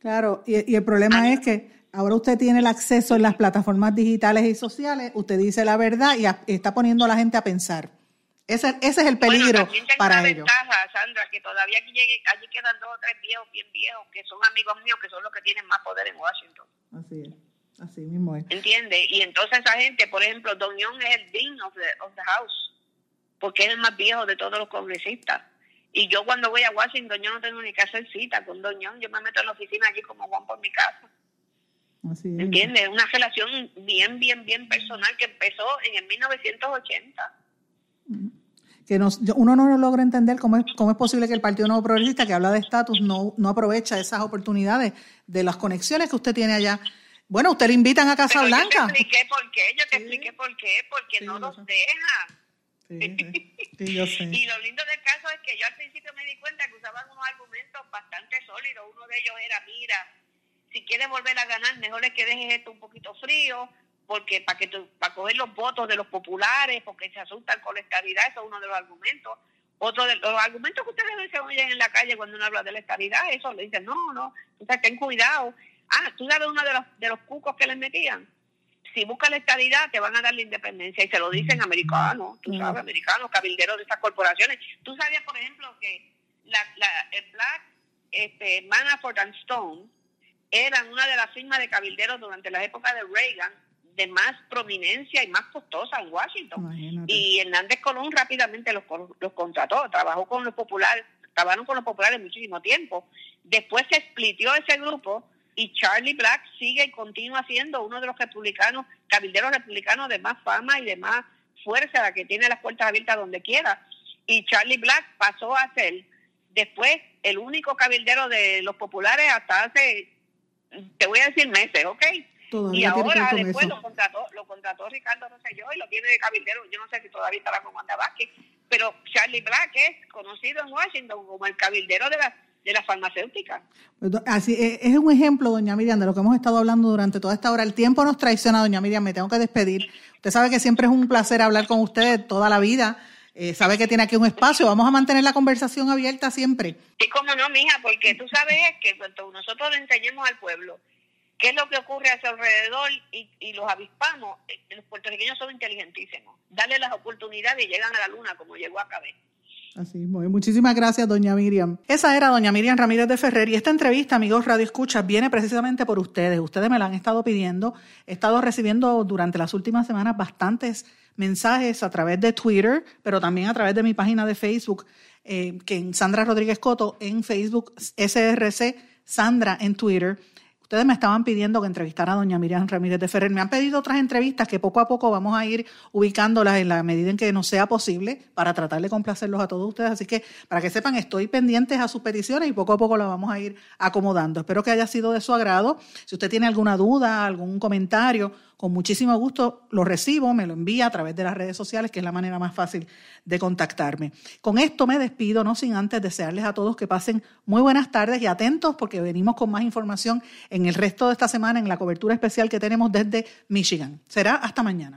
Claro, y, y el problema es que Ahora usted tiene el acceso en las plataformas digitales y sociales, usted dice la verdad y, está poniendo a la gente a pensar. Ese, ese es el peligro bueno, para una ellos. ventaja, Sandra, que todavía aquí, llegue, allí quedan dos o tres viejos bien viejos que son amigos míos, que son los que tienen más poder en Washington. Así es, así mismo es. ¿Entiende? Y entonces esa gente, por ejemplo, Don Young es el dean of the, of the house, porque es el más viejo de todos los congresistas. Y yo cuando voy a Washington, yo no tengo ni que hacer cita con Young, yo me meto en la oficina allí como Juan por mi casa. Así ¿Entiendes? Una relación bien, bien, bien personal que empezó en el 1980. Que nos, uno no logra entender cómo es, cómo es posible que el Partido Nuevo Progresista, que habla de estatus, no, no aprovecha esas oportunidades de las conexiones que usted tiene allá. Bueno, usted le invitan a Casa Blanca. Yo te expliqué por qué, yo te expliqué por qué, porque no los yo sé. y lo lindo del caso es que yo al principio me di cuenta que usaban unos argumentos bastante sólidos. Uno de ellos era, mira, si quieres volver a ganar, mejor es que dejes esto un poquito frío, porque para que para coger los votos de los populares, porque se asustan con la estabilidad, eso es uno de los argumentos. Otro de los argumentos que ustedes se oyen en la calle cuando uno habla de la estabilidad, eso le dicen, no, no, o ten cuidado. Ah, tú sabes uno de los, de los cucos que les metían. Si buscas la estabilidad te van a dar la independencia y se lo dicen americanos, tú sabes, americanos, cabilderos de estas corporaciones. Tú sabías, por ejemplo, que la, la, el Black, este, Manafort and Stone eran una de las firmas de cabilderos durante la época de Reagan de más prominencia y más costosa en Washington. Y Hernández Colón rápidamente los, los contrató, trabajó con los populares, trabajaron con los populares muchísimo tiempo. Después se explitió ese grupo y Charlie Black sigue y continúa siendo uno de los republicanos, cabilderos republicanos de más fama y de más fuerza, la que tiene las puertas abiertas donde quiera. Y Charlie Black pasó a ser después el único cabildero de los populares hasta hace, te voy a decir meses, ¿ok? y ahora después lo contrató, lo contrató Ricardo Rosselló y lo tiene de cabildero, yo no sé si todavía estará con Wanda Vázquez, pero Charlie Black es conocido en Washington como el cabildero de la de la farmacéutica. Pues, así e, es un ejemplo, doña Miriam, de lo que hemos estado hablando durante toda esta hora. El tiempo nos traiciona, doña Miriam, me tengo que despedir. Usted sabe que siempre es un placer hablar con usted toda la vida. Eh, sabe que tiene aquí un espacio, vamos a mantener la conversación abierta siempre. Sí, cómo no, mija, porque tú sabes que cuando nosotros le enseñemos al pueblo qué es lo que ocurre a su alrededor y, y los avispamos, eh, los puertorriqueños son inteligentísimos. Dale las oportunidades y llegan a la luna como llegó a Cabez. Así Muchísimas gracias, doña Miriam. Esa era doña Miriam Ramírez de Ferrer y esta entrevista, amigos Radio Escuchas, viene precisamente por ustedes. Ustedes me la han estado pidiendo. He estado recibiendo durante las últimas semanas bastantes mensajes a través de Twitter, pero también a través de mi página de Facebook, eh, que en Sandra Rodríguez Coto en Facebook, SRC Sandra en Twitter. Ustedes me estaban pidiendo que entrevistara a doña Miriam Ramírez de Ferrer. Me han pedido otras entrevistas que poco a poco vamos a ir ubicándolas en la medida en que nos sea posible para tratar de complacerlos a todos ustedes. Así que para que sepan, estoy pendientes a sus peticiones y poco a poco las vamos a ir acomodando. Espero que haya sido de su agrado. Si usted tiene alguna duda, algún comentario, con muchísimo gusto lo recibo, me lo envía a través de las redes sociales, que es la manera más fácil de contactarme. Con esto me despido, no sin antes desearles a todos que pasen muy buenas tardes y atentos porque venimos con más información en el resto de esta semana en la cobertura especial que tenemos desde Michigan. Será hasta mañana.